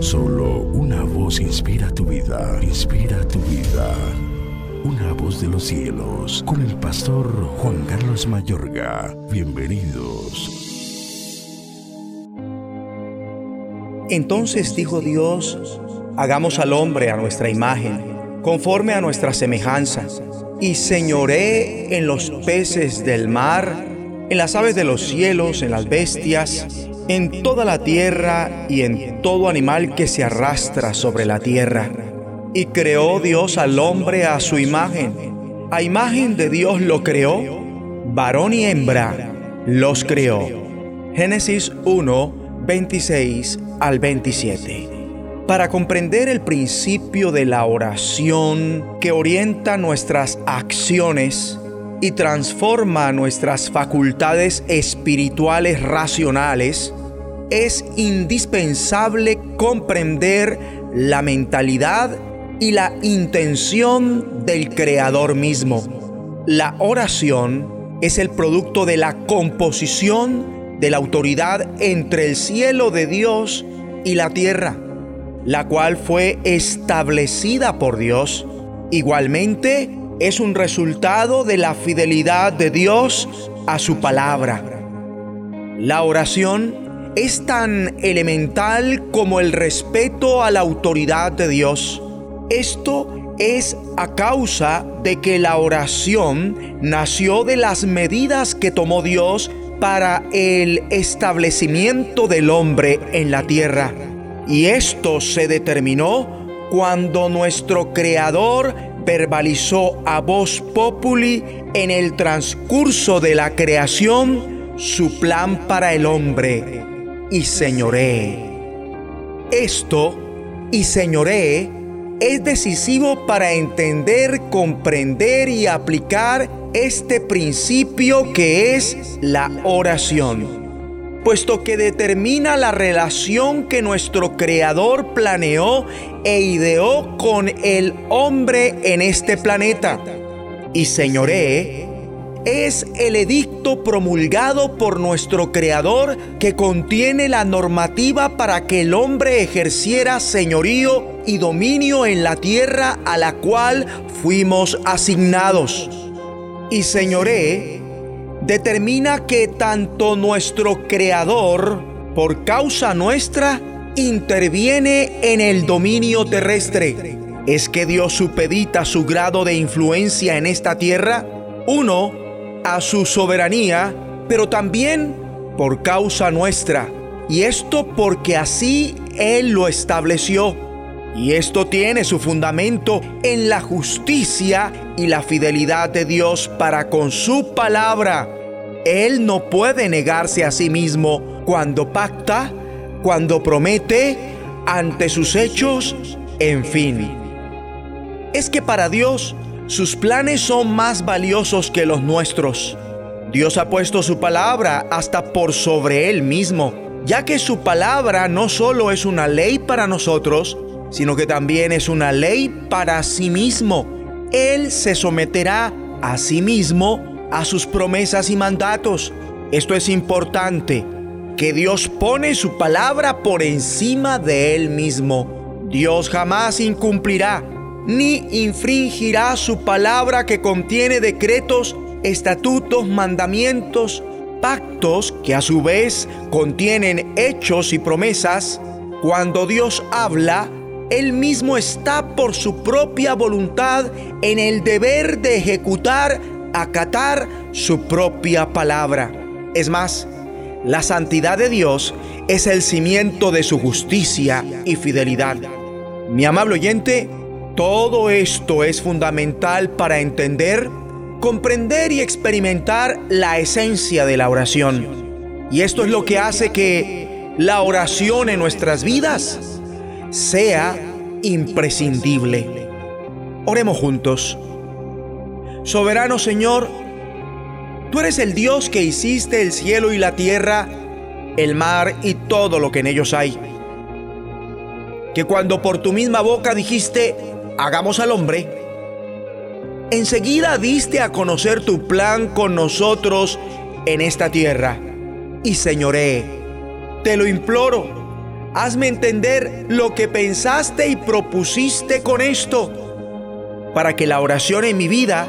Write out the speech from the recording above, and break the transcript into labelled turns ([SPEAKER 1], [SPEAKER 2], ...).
[SPEAKER 1] Solo una voz inspira tu vida, inspira tu vida. Una voz de los cielos, con el pastor Juan Carlos Mayorga. Bienvenidos.
[SPEAKER 2] Entonces dijo Dios, hagamos al hombre a nuestra imagen, conforme a nuestra semejanza, y señoré en los peces del mar, en las aves de los cielos, en las bestias, en toda la tierra y en todo animal que se arrastra sobre la tierra. Y creó Dios al hombre a su imagen. A imagen de Dios lo creó, varón y hembra los creó. Génesis 1, 26 al 27. Para comprender el principio de la oración que orienta nuestras acciones, y transforma nuestras facultades espirituales racionales, es indispensable comprender la mentalidad y la intención del Creador mismo. La oración es el producto de la composición de la autoridad entre el cielo de Dios y la tierra, la cual fue establecida por Dios. Igualmente, es un resultado de la fidelidad de Dios a su palabra. La oración es tan elemental como el respeto a la autoridad de Dios. Esto es a causa de que la oración nació de las medidas que tomó Dios para el establecimiento del hombre en la tierra. Y esto se determinó cuando nuestro Creador verbalizó a voz populi en el transcurso de la creación su plan para el hombre y señoré. Esto y señoré es decisivo para entender, comprender y aplicar este principio que es la oración puesto que determina la relación que nuestro Creador planeó e ideó con el hombre en este planeta. Y señoré es el edicto promulgado por nuestro Creador que contiene la normativa para que el hombre ejerciera señorío y dominio en la tierra a la cual fuimos asignados. Y señoré determina que tanto nuestro Creador, por causa nuestra, interviene en el dominio terrestre. ¿Es que Dios supedita su grado de influencia en esta tierra? Uno, a su soberanía, pero también por causa nuestra. Y esto porque así Él lo estableció. Y esto tiene su fundamento en la justicia y la fidelidad de Dios para con su palabra él no puede negarse a sí mismo cuando pacta, cuando promete, ante sus hechos, en fin. Es que para Dios sus planes son más valiosos que los nuestros. Dios ha puesto su palabra hasta por sobre Él mismo, ya que su palabra no solo es una ley para nosotros, sino que también es una ley para sí mismo. Él se someterá a sí mismo a sus promesas y mandatos. Esto es importante, que Dios pone su palabra por encima de Él mismo. Dios jamás incumplirá ni infringirá su palabra que contiene decretos, estatutos, mandamientos, pactos que a su vez contienen hechos y promesas. Cuando Dios habla, Él mismo está por su propia voluntad en el deber de ejecutar acatar su propia palabra. Es más, la santidad de Dios es el cimiento de su justicia y fidelidad. Mi amable oyente, todo esto es fundamental para entender, comprender y experimentar la esencia de la oración. Y esto es lo que hace que la oración en nuestras vidas sea imprescindible. Oremos juntos. Soberano Señor, tú eres el Dios que hiciste el cielo y la tierra, el mar y todo lo que en ellos hay. Que cuando por tu misma boca dijiste, hagamos al hombre, enseguida diste a conocer tu plan con nosotros en esta tierra. Y señoré, te lo imploro, hazme entender lo que pensaste y propusiste con esto, para que la oración en mi vida